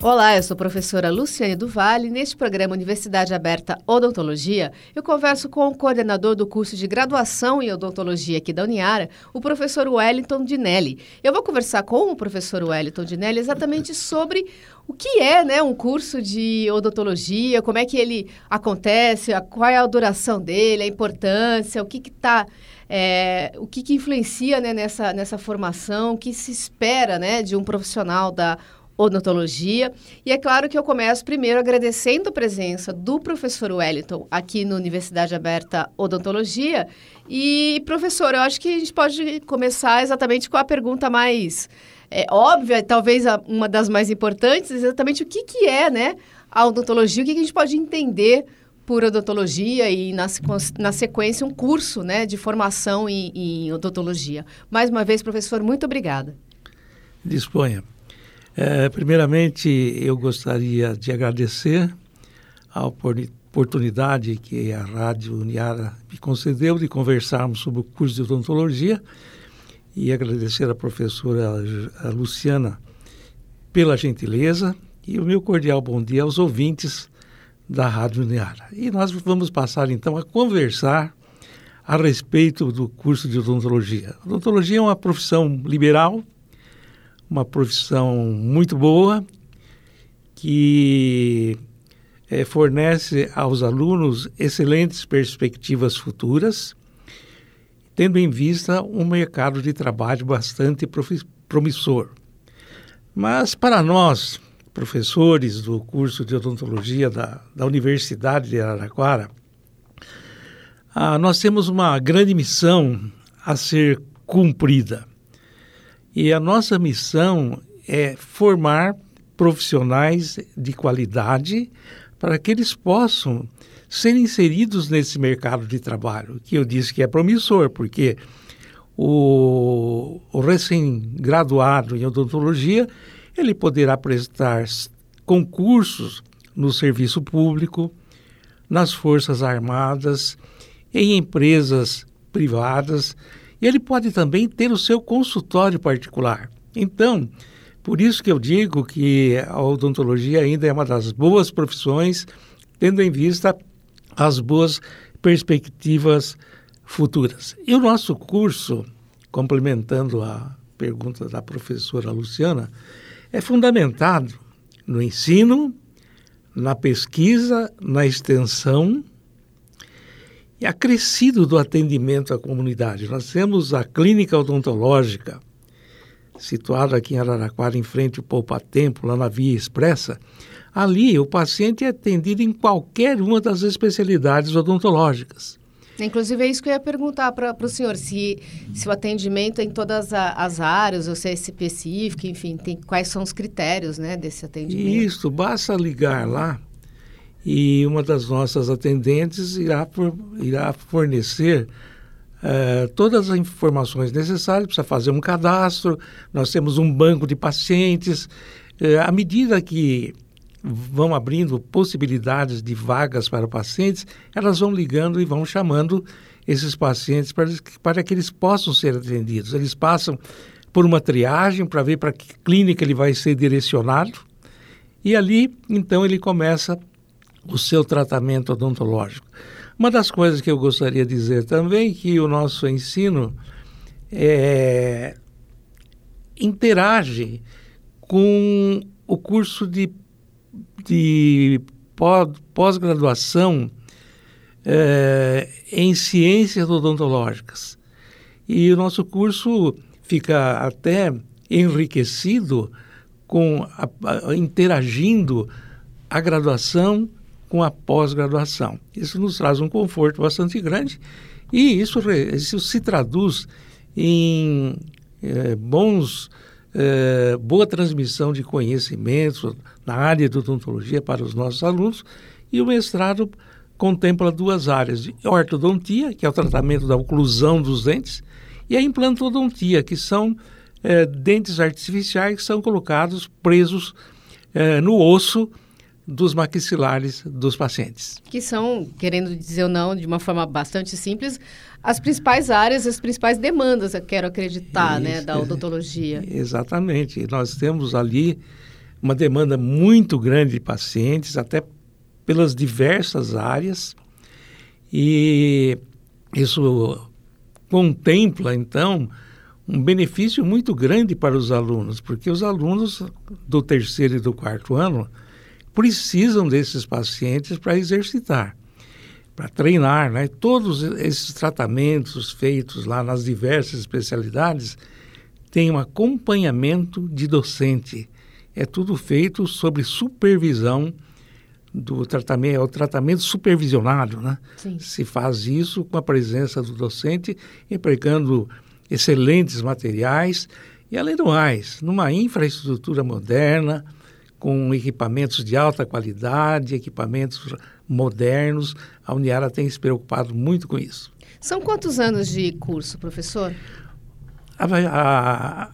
Olá, eu sou a professora Luciane Duvalle. Neste programa Universidade Aberta Odontologia, eu converso com o coordenador do curso de graduação em odontologia aqui da Uniara, o professor Wellington Dinelli. Eu vou conversar com o professor Wellington Dinelli exatamente sobre o que é né, um curso de odontologia, como é que ele acontece, qual é a duração dele, a importância, o que está. É, o que, que influencia né, nessa, nessa formação, o que se espera né, de um profissional da odontologia. E é claro que eu começo primeiro agradecendo a presença do professor Wellington aqui na Universidade Aberta Odontologia. E, professor, eu acho que a gente pode começar exatamente com a pergunta mais é, óbvia, talvez uma das mais importantes, exatamente o que, que é né, a odontologia, o que, que a gente pode entender por odontologia e, na, na sequência, um curso né, de formação em, em odontologia. Mais uma vez, professor, muito obrigada. Disponha. É, primeiramente, eu gostaria de agradecer a oportunidade que a Rádio Uniara me concedeu de conversarmos sobre o curso de odontologia e agradecer à professora Luciana pela gentileza e o meu cordial bom dia aos ouvintes da Rádio Uniara. E nós vamos passar então a conversar a respeito do curso de odontologia. Odontologia é uma profissão liberal uma profissão muito boa que é, fornece aos alunos excelentes perspectivas futuras, tendo em vista um mercado de trabalho bastante promissor. Mas para nós, professores do curso de odontologia da, da Universidade de Araraquara, ah, nós temos uma grande missão a ser cumprida. E a nossa missão é formar profissionais de qualidade para que eles possam ser inseridos nesse mercado de trabalho, que eu disse que é promissor, porque o, o recém-graduado em odontologia ele poderá prestar concursos no serviço público, nas forças armadas, em empresas privadas e ele pode também ter o seu consultório particular. Então, por isso que eu digo que a odontologia ainda é uma das boas profissões, tendo em vista as boas perspectivas futuras. E o nosso curso, complementando a pergunta da professora Luciana, é fundamentado no ensino, na pesquisa, na extensão e acrescido do atendimento à comunidade. Nós temos a clínica odontológica, situada aqui em Araraquara, em frente ao Poupa Tempo, lá na Via Expressa. Ali, o paciente é atendido em qualquer uma das especialidades odontológicas. Inclusive, é isso que eu ia perguntar para o senhor, se, se o atendimento é em todas a, as áreas, ou se é específico, enfim, tem, quais são os critérios né, desse atendimento. Isso, basta ligar lá e uma das nossas atendentes irá, for, irá fornecer uh, todas as informações necessárias, precisa fazer um cadastro, nós temos um banco de pacientes. Uh, à medida que vão abrindo possibilidades de vagas para pacientes, elas vão ligando e vão chamando esses pacientes para, para que eles possam ser atendidos. Eles passam por uma triagem para ver para que clínica ele vai ser direcionado e ali, então, ele começa o seu tratamento odontológico. Uma das coisas que eu gostaria de dizer também é que o nosso ensino é, interage com o curso de, de pós-graduação é, em ciências odontológicas. E o nosso curso fica até enriquecido com a, a, interagindo a graduação com a pós-graduação. Isso nos traz um conforto bastante grande e isso, isso se traduz em é, bons, é, boa transmissão de conhecimentos na área de odontologia para os nossos alunos e o mestrado contempla duas áreas, de ortodontia, que é o tratamento da oclusão dos dentes, e a implantodontia, que são é, dentes artificiais que são colocados presos no osso dos maxilares dos pacientes. Que são, querendo dizer ou não, de uma forma bastante simples, as principais áreas, as principais demandas, eu quero acreditar, né, Isso, né, da odontologia. Exatamente. Nós temos ali uma demanda muito grande de pacientes, até pelas diversas áreas, e isso contempla, então, um benefício muito grande para os alunos, porque os alunos do terceiro e do quarto ano precisam desses pacientes para exercitar, para treinar, né? Todos esses tratamentos feitos lá nas diversas especialidades têm um acompanhamento de docente. É tudo feito sob supervisão do tratamento, é o tratamento supervisionado, né? Sim. Se faz isso com a presença do docente, empregando excelentes materiais e, além do mais, numa infraestrutura moderna, com equipamentos de alta qualidade, equipamentos modernos. A Uniara tem se preocupado muito com isso. São quantos anos de curso, professor? A, a,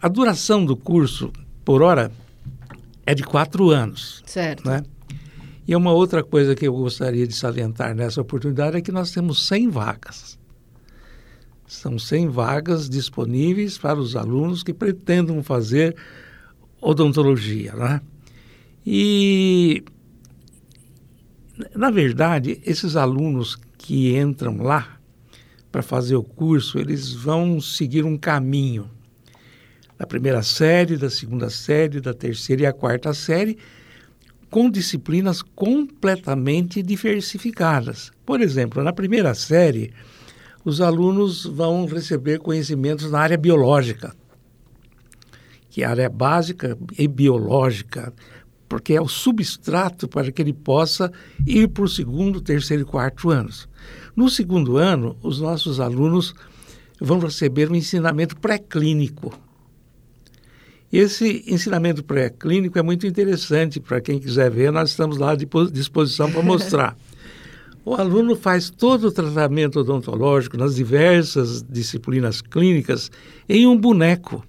a duração do curso, por hora, é de quatro anos. Certo. Né? E uma outra coisa que eu gostaria de salientar nessa oportunidade é que nós temos 100 vagas. São 100 vagas disponíveis para os alunos que pretendam fazer odontologia, né? E na verdade, esses alunos que entram lá para fazer o curso, eles vão seguir um caminho da primeira série, da segunda série, da terceira e a quarta série, com disciplinas completamente diversificadas. Por exemplo, na primeira série, os alunos vão receber conhecimentos na área biológica, que é a área básica e biológica, porque é o substrato para que ele possa ir para o segundo, terceiro e quarto anos. No segundo ano, os nossos alunos vão receber um ensinamento pré-clínico. Esse ensinamento pré-clínico é muito interessante para quem quiser ver, nós estamos lá à disposição para mostrar. o aluno faz todo o tratamento odontológico nas diversas disciplinas clínicas em um boneco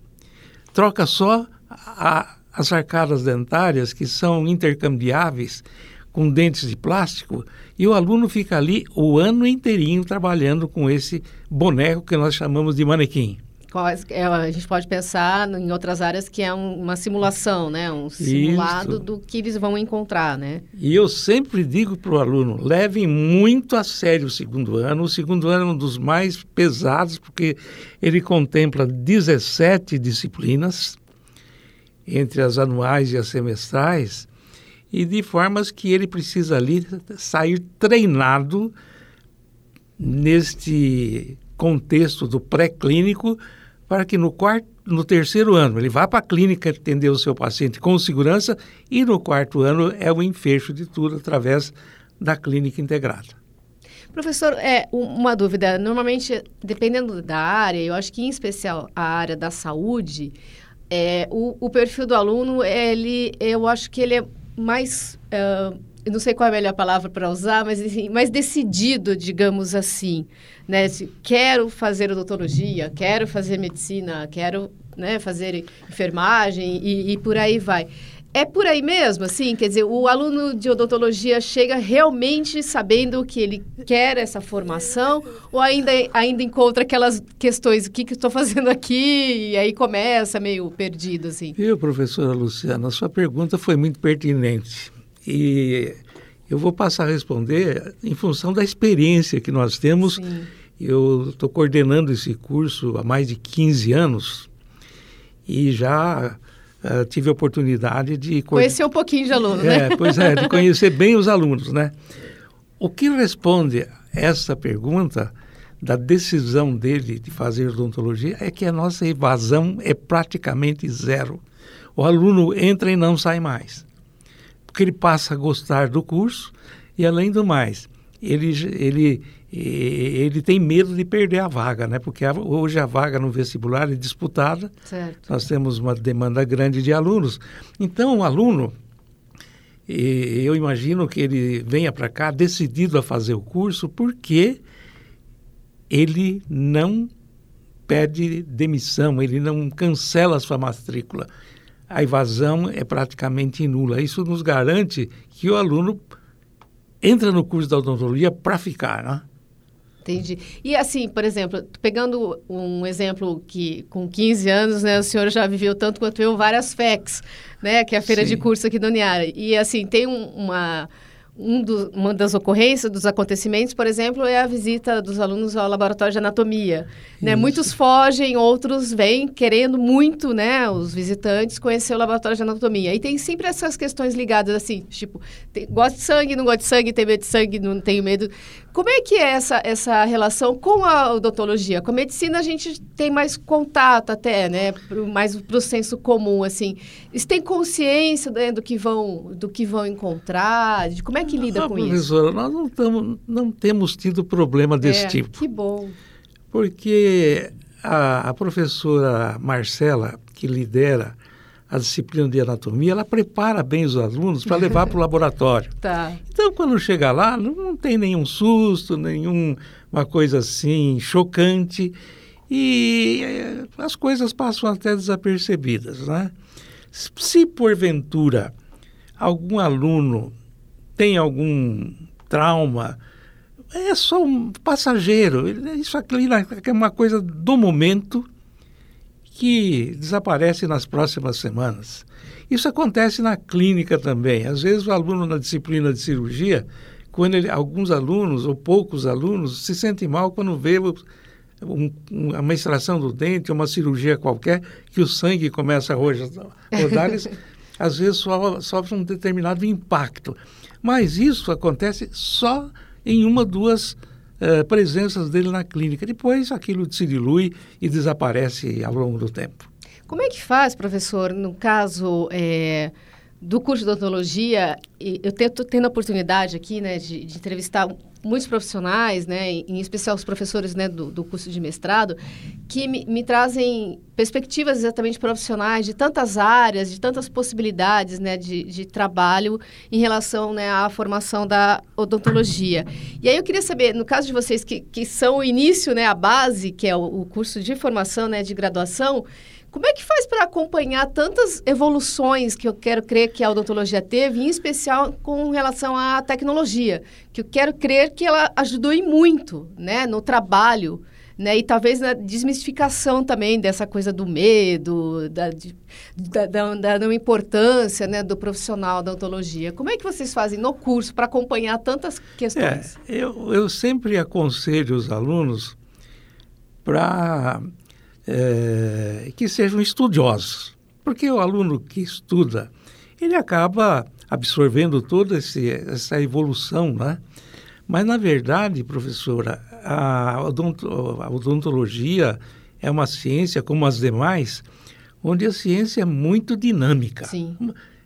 troca só a, as arcadas dentárias, que são intercambiáveis com dentes de plástico, e o aluno fica ali o ano inteirinho trabalhando com esse boneco que nós chamamos de manequim. É, a gente pode pensar em outras áreas que é um, uma simulação, né? Um simulado Isso. do que eles vão encontrar, né? E eu sempre digo para o aluno, levem muito a sério o segundo ano. O segundo ano é um dos mais pesados, porque ele contempla 17 disciplinas, entre as anuais e as semestrais, e de formas que ele precisa ali sair treinado neste contexto do pré-clínico para que no quarto, no terceiro ano ele vá para a clínica atender o seu paciente com segurança e no quarto ano é o enfecho de tudo através da clínica integrada. Professor, é uma dúvida. Normalmente, dependendo da área, eu acho que em especial a área da saúde, é, o, o perfil do aluno, ele, eu acho que ele é mais uh, não sei qual é a melhor palavra para usar, mas assim, mais decidido, digamos assim, né? Quero fazer odontologia, quero fazer medicina, quero né, fazer enfermagem e, e por aí vai. É por aí mesmo, assim, quer dizer, o aluno de odontologia chega realmente sabendo que ele quer essa formação ou ainda, ainda encontra aquelas questões, o que, que estou fazendo aqui? E aí começa meio perdido, assim. Viu, professora Luciana, a sua pergunta foi muito pertinente. E eu vou passar a responder em função da experiência que nós temos. Sim. Eu estou coordenando esse curso há mais de 15 anos e já uh, tive a oportunidade de... Conhecer um pouquinho de aluno, é, né? Pois é, de conhecer bem os alunos, né? O que responde essa pergunta da decisão dele de fazer odontologia é que a nossa evasão é praticamente zero. O aluno entra e não sai mais porque ele passa a gostar do curso e, além do mais, ele, ele, ele tem medo de perder a vaga, né? Porque hoje a vaga no vestibular é disputada. Certo. Nós temos uma demanda grande de alunos. Então, o aluno, eu imagino que ele venha para cá decidido a fazer o curso porque ele não pede demissão, ele não cancela a sua matrícula. A evasão é praticamente nula. Isso nos garante que o aluno entra no curso da odontologia para ficar, né? Entendi. E assim, por exemplo, pegando um exemplo que com 15 anos, né, o senhor já viveu tanto quanto eu várias FECs, né, que é a feira Sim. de curso aqui do Uniara. E assim, tem um, uma um do, uma das ocorrências, dos acontecimentos, por exemplo, é a visita dos alunos ao laboratório de anatomia. Né? Muitos fogem, outros vêm querendo muito, né, os visitantes, conhecer o laboratório de anatomia. E tem sempre essas questões ligadas, assim, tipo, tem, gosta de sangue, não gosta de sangue, tem medo de sangue, não tem medo. Como é que é essa, essa relação com a odontologia? Com a medicina a gente tem mais contato até, né? Pro, mais para o senso comum, assim. Eles têm consciência né, do, que vão, do que vão encontrar? De como é que lida ah, com professora, isso? Nós não, tamo, não temos tido problema desse é, tipo. Que bom. Porque a, a professora Marcela, que lidera a disciplina de anatomia, ela prepara bem os alunos para levar para o laboratório. Tá. Então, quando chega lá, não, tem nenhum susto, nenhuma coisa assim chocante e eh, as coisas passam até desapercebidas, né? Se porventura algum aluno tem algum trauma, é só um passageiro. Isso aqui é uma coisa do momento que desaparece nas próximas semanas. Isso acontece na clínica também. Às vezes o aluno na disciplina de cirurgia, quando ele, alguns alunos ou poucos alunos se sentem mal quando vê um, uma extração do dente, uma cirurgia qualquer, que o sangue começa a rodar, eles às vezes so, sofrem um determinado impacto. Mas isso acontece só em uma, duas uh, presenças dele na clínica. Depois aquilo se dilui e desaparece ao longo do tempo. Como é que faz, professor, no caso é, do curso de odontologia? Eu tento, tendo a oportunidade aqui né, de, de entrevistar muitos profissionais, né, em especial os professores né, do, do curso de mestrado, que me, me, trazem perspectivas exatamente profissionais de tantas áreas, de tantas possibilidades né, de, de trabalho em relação né, à formação da odontologia. E aí eu queria saber, no caso de vocês que, que são o início, né, a base, que é o, o curso de formação né, de graduação, como é que faz para acompanhar tantas evoluções que eu quero crer que a odontologia teve, em especial com relação à tecnologia, que eu quero crer que ela ajudou muito, né, no trabalho, né, e talvez na desmistificação também dessa coisa do medo, da, da, da, da não importância, né, do profissional da odontologia. Como é que vocês fazem no curso para acompanhar tantas questões? É, eu, eu sempre aconselho os alunos para é, que sejam estudiosos. Porque o aluno que estuda, ele acaba absorvendo toda esse, essa evolução, né? Mas, na verdade, professora, a, odontologia é uma ciência, como as demais, onde a ciência é muito dinâmica. Sim.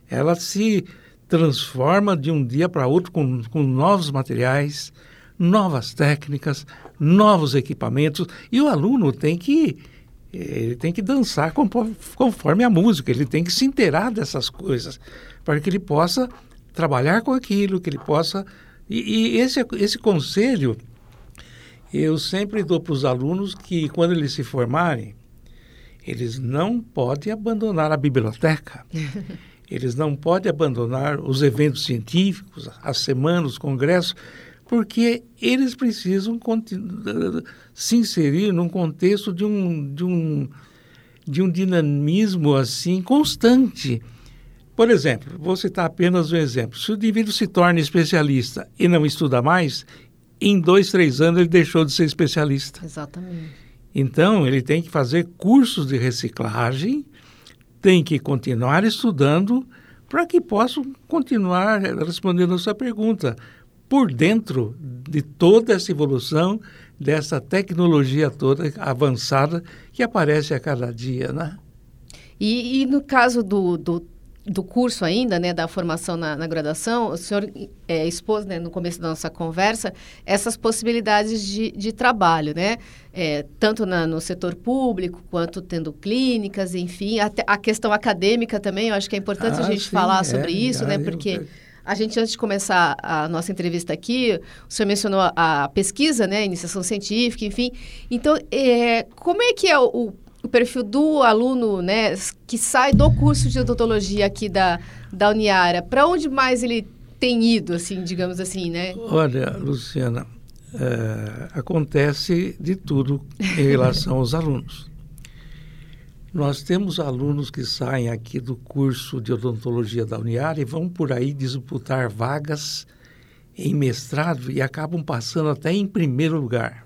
Ela se transforma de um dia para outro com, com novos materiais, novas técnicas, novos equipamentos, e o aluno tem que ele tem que dançar conforme a música, ele tem que se inteirar dessas coisas, para que ele possa trabalhar com aquilo, que ele possa. E, e esse, esse conselho eu sempre dou para os alunos que, quando eles se formarem, eles não podem abandonar a biblioteca. Eles não podem abandonar os eventos científicos, as semanas, os congressos, porque eles precisam se inserir num contexto de um, de um, de um dinamismo assim constante. Por exemplo, vou citar apenas um exemplo. Se o indivíduo se torna especialista e não estuda mais, em dois, três anos ele deixou de ser especialista. Exatamente. Então, ele tem que fazer cursos de reciclagem, tem que continuar estudando para que possa continuar respondendo a sua pergunta por dentro de toda essa evolução, dessa tecnologia toda avançada que aparece a cada dia, né? E, e no caso do, do, do, curso ainda, né, da formação na, na graduação, o senhor é, expôs, né, no começo da nossa conversa, essas possibilidades de, de trabalho, né? É, tanto na, no setor público, quanto tendo clínicas, enfim. Até a questão acadêmica também, eu acho que é importante ah, a gente sim, falar sobre é, isso, né? Porque... Eu A gente, antes de começar a nossa entrevista aqui, o senhor mencionou a, pesquisa, né, a iniciação científica, enfim. Então, é, como é que é o, o, perfil do aluno, né, que sai do curso de odontologia aqui da, da Uniara? Para onde mais ele tem ido, assim, digamos assim, né? Olha, Luciana, é, acontece de tudo em relação aos alunos. Nós temos alunos que saem aqui do curso de odontologia da Uniara e vão por aí disputar vagas em mestrado e acabam passando até em primeiro lugar.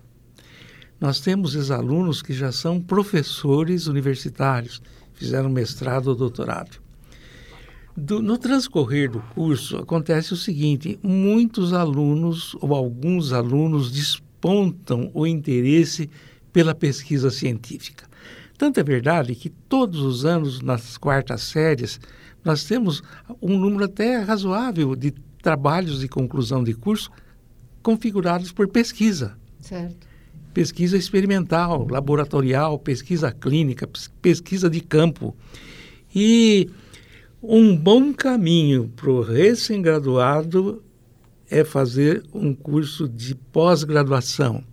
Nós temos ex-alunos que já são professores universitários, fizeram mestrado ou doutorado. Do, no transcorrer do curso, acontece o seguinte: muitos alunos ou alguns alunos despontam o interesse pela pesquisa científica. Tanto é verdade que todos os anos, nas quartas séries, nós temos um número até razoável de trabalhos de conclusão de curso configurados por pesquisa. Certo. Pesquisa experimental, laboratorial, pesquisa clínica, pesquisa de campo. E um bom caminho para o recém-graduado é fazer um curso de pós-graduação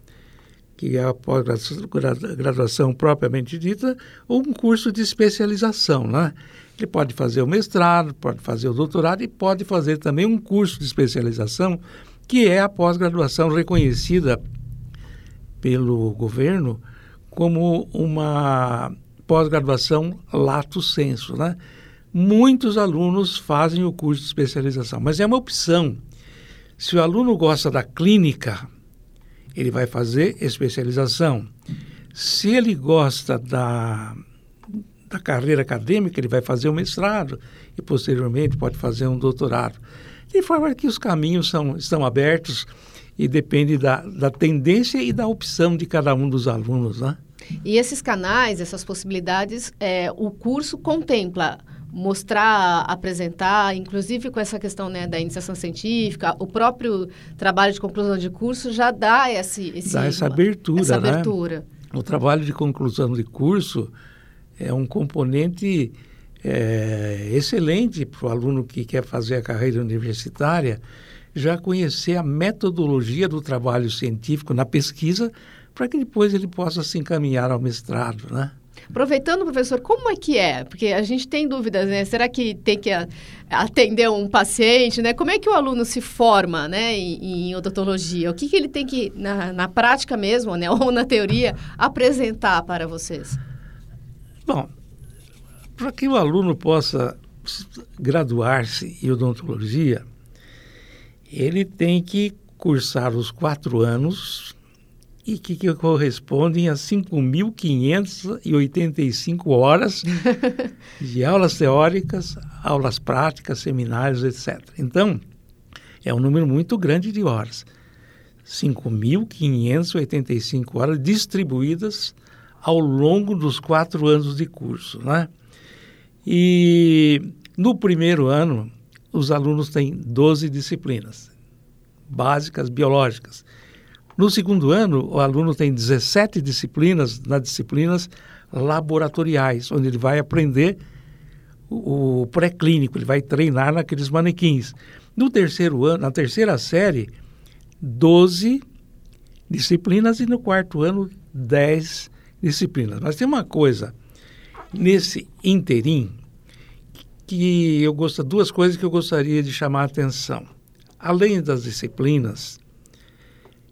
que é a pós-graduação propriamente dita, ou um curso de especialização, né? Ele pode fazer o mestrado, pode fazer o doutorado e pode fazer também um curso de especialização, que é a pós-graduação reconhecida pelo governo como uma pós-graduação lato sensu, né? Muitos alunos fazem o curso de especialização, mas é uma opção. Se o aluno gosta da clínica, ele vai fazer especialização. Se ele gosta da, da carreira acadêmica, ele vai fazer um mestrado e, posteriormente, pode fazer um doutorado. De forma que os caminhos são, estão abertos e depende da, da tendência e da opção de cada um dos alunos, né? E esses canais, essas possibilidades, é, o curso contempla mostrar, apresentar, inclusive com essa questão né, da iniciação científica, o próprio trabalho de conclusão de curso já dá esse, esse dá essa abertura, essa né? abertura. O trabalho de conclusão de curso é um componente é, excelente para o aluno que quer fazer a carreira universitária já conhecer a metodologia do trabalho científico na pesquisa para que depois ele possa se encaminhar ao mestrado, né? Aproveitando, professor, como é que é? Porque a gente tem dúvidas, né? Será que tem que atender um paciente, né? Como é que o aluno se forma, né, em, em odontologia? O que, que ele tem que, na, na prática mesmo, né, ou na teoria, apresentar para vocês? Bom, para que o aluno possa graduar-se em odontologia, ele tem que cursar os quatro anos e que, que correspondem a 5.585 horas de aulas teóricas, aulas práticas, seminários, etc. Então, é um número muito grande de horas. 5.585 horas distribuídas ao longo dos quatro anos de curso. Né? E no primeiro ano, os alunos têm 12 disciplinas básicas biológicas no segundo ano, o aluno tem 17 disciplinas nas disciplinas laboratoriais, onde ele vai aprender o, o pré-clínico, ele vai treinar naqueles manequins. No terceiro ano, na terceira série, 12 disciplinas e no quarto ano, 10 disciplinas. Mas tem uma coisa nesse interim que eu gosto, duas coisas que eu gostaria de chamar a atenção. Além das disciplinas,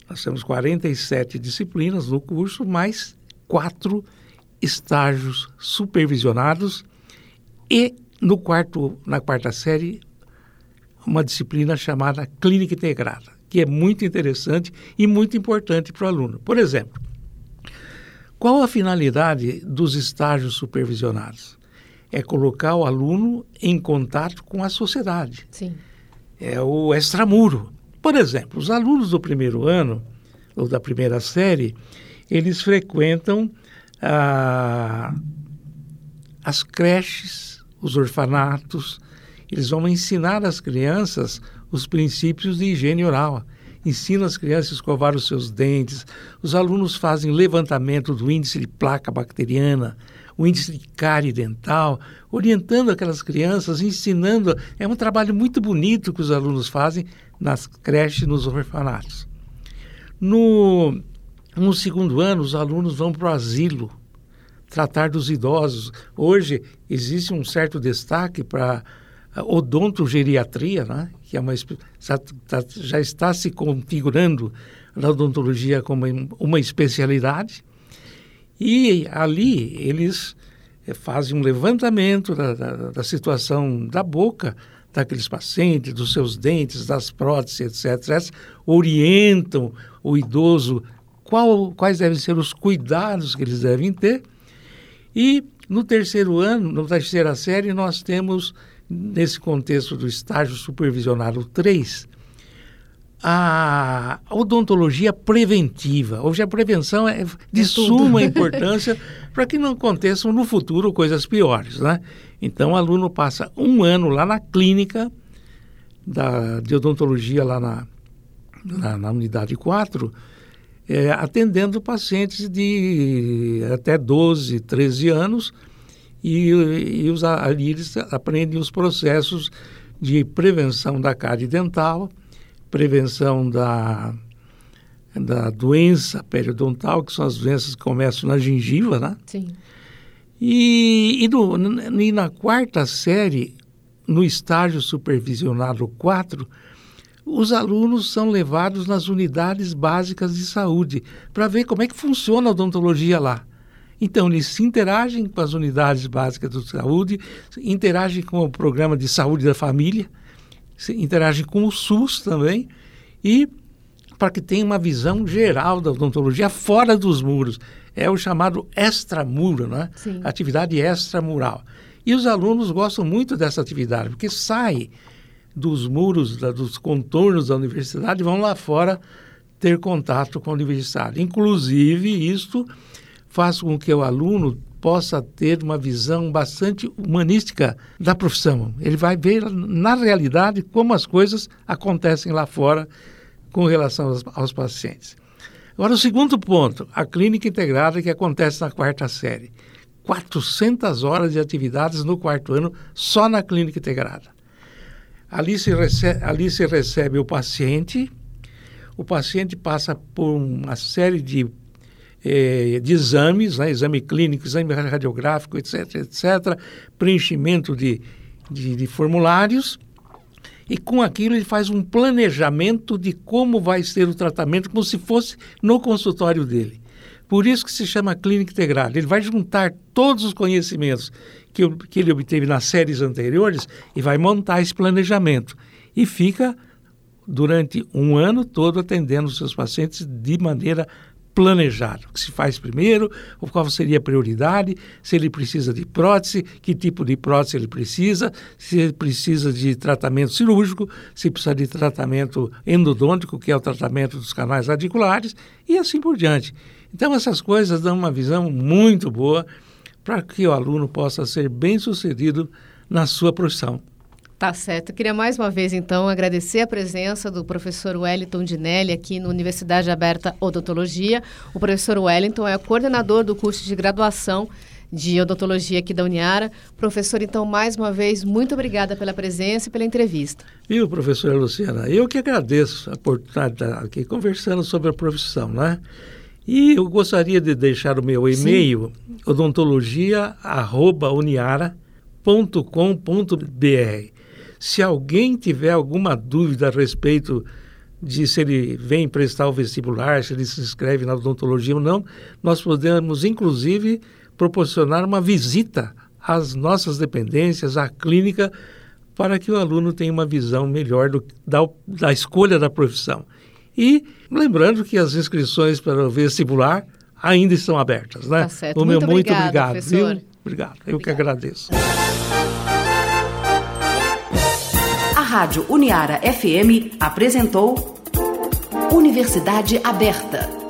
nós temos 47 disciplinas no curso, mais quatro estágios supervisionados e no quarto, na quarta série, uma disciplina chamada Clínica Integrada, que é muito interessante e muito importante para o aluno. Por exemplo, qual a finalidade dos estágios supervisionados? É colocar o aluno em contato com a sociedade. Sim. É o extramuro. Por exemplo, os alunos do primeiro ano, ou da primeira série, eles frequentam ah, as creches, os orfanatos, eles vão ensinar às crianças os princípios de higiene oral. ensinam as crianças a escovar os seus dentes, os alunos fazem levantamento do índice de placa bacteriana, o índice de cárie dental, orientando aquelas crianças, ensinando. É um trabalho muito bonito que os alunos fazem nas creches nos orfanatos. No, no segundo ano, os alunos vão para o asilo tratar dos idosos. Hoje existe um certo destaque para odontogeriatria, né? que é uma, já, tá, já está se configurando a odontologia como uma especialidade. E ali eles eh, fazem um levantamento da, da, da, situação da boca daqueles pacientes, dos seus dentes, das próteses, etc, etc. Orientam o idoso qual, quais devem ser os cuidados que eles devem ter. E no terceiro ano, na terceira série, nós temos, nesse contexto do estágio supervisionado 3, a odontologia preventiva. Hoje a prevenção é de é suma importância para que não aconteçam no futuro coisas piores, né? Então o aluno passa um ano lá na clínica da, de odontologia lá na, na, na unidade 4, é, atendendo pacientes de até 12, 13 anos e, e os, ali eles aprendem os processos de prevenção da cárie dental, prevenção da, da doença periodontal, que são as doenças que começam na gengiva, né? Sim. E, e, no, e na quarta série, no estágio supervisionado 4, os alunos são levados nas unidades básicas de saúde para ver como é que funciona a odontologia lá. Então, eles se interagem com as unidades básicas de saúde, interagem com o programa de saúde da família, interage com o SUS também e para que tenha uma visão geral da odontologia fora dos muros. É o chamado extramuro, né? Sim. Atividade extramural. E os alunos gostam muito dessa atividade, porque sai dos muros, da, dos contornos da universidade e vão lá fora ter contato com a universidade. Inclusive, isto faz com que o aluno possa ter uma visão bastante humanística da profissão. Ele vai ver na realidade como as coisas acontecem lá fora com relação aos, aos pacientes. Agora, o segundo ponto, a clínica integrada que acontece na quarta série. 400 horas de atividades no quarto ano só na clínica integrada. Ali se recebe, ali se recebe o paciente, o paciente passa por uma série de eh, de exames, né, exame clínico, exame radiográfico, etc., etc., preenchimento de, de, de formulários, e com aquilo ele faz um planejamento de como vai ser o tratamento, como se fosse no consultório dele. Por isso que se chama clínica integrada. Ele vai juntar todos os conhecimentos que, que ele obteve nas séries anteriores e vai montar esse planejamento. E fica durante um ano todo atendendo os seus pacientes de maneira planejado. O que se faz primeiro, qual seria a prioridade, se ele precisa de prótese, que tipo de prótese ele precisa, se ele precisa de tratamento cirúrgico, se precisa de tratamento endodôntico, que é o tratamento dos canais radiculares, e assim por diante. Então, essas coisas dão uma visão muito boa para que o aluno possa ser bem sucedido na sua profissão. Tá certo. Eu queria mais uma vez, então, agradecer a presença do professor Wellington Dinelli aqui na Universidade Aberta Odontologia. O professor Wellington é coordenador do curso de graduação de odontologia aqui da Uniara. Professor, então, mais uma vez, muito obrigada pela presença e pela entrevista. Viu, professora Luciana? Eu que agradeço a oportunidade de estar aqui conversando sobre a profissão, né? E eu gostaria de deixar o meu e-mail, odontologia.uniara.com.br. Se alguém tiver alguma dúvida a respeito de se ele vem prestar o vestibular, se ele se inscreve na odontologia ou não, nós podemos, inclusive, proporcionar uma visita às nossas dependências, à clínica, para que o aluno tenha uma visão melhor do, da, da escolha da profissão. E lembrando que as inscrições para o vestibular ainda estão abertas, né? Tá certo. O meu muito, muito obrigado, obrigado viu? Obrigado. Eu Obrigada. que agradeço. Rádio Uniara FM apresentou Universidade Aberta.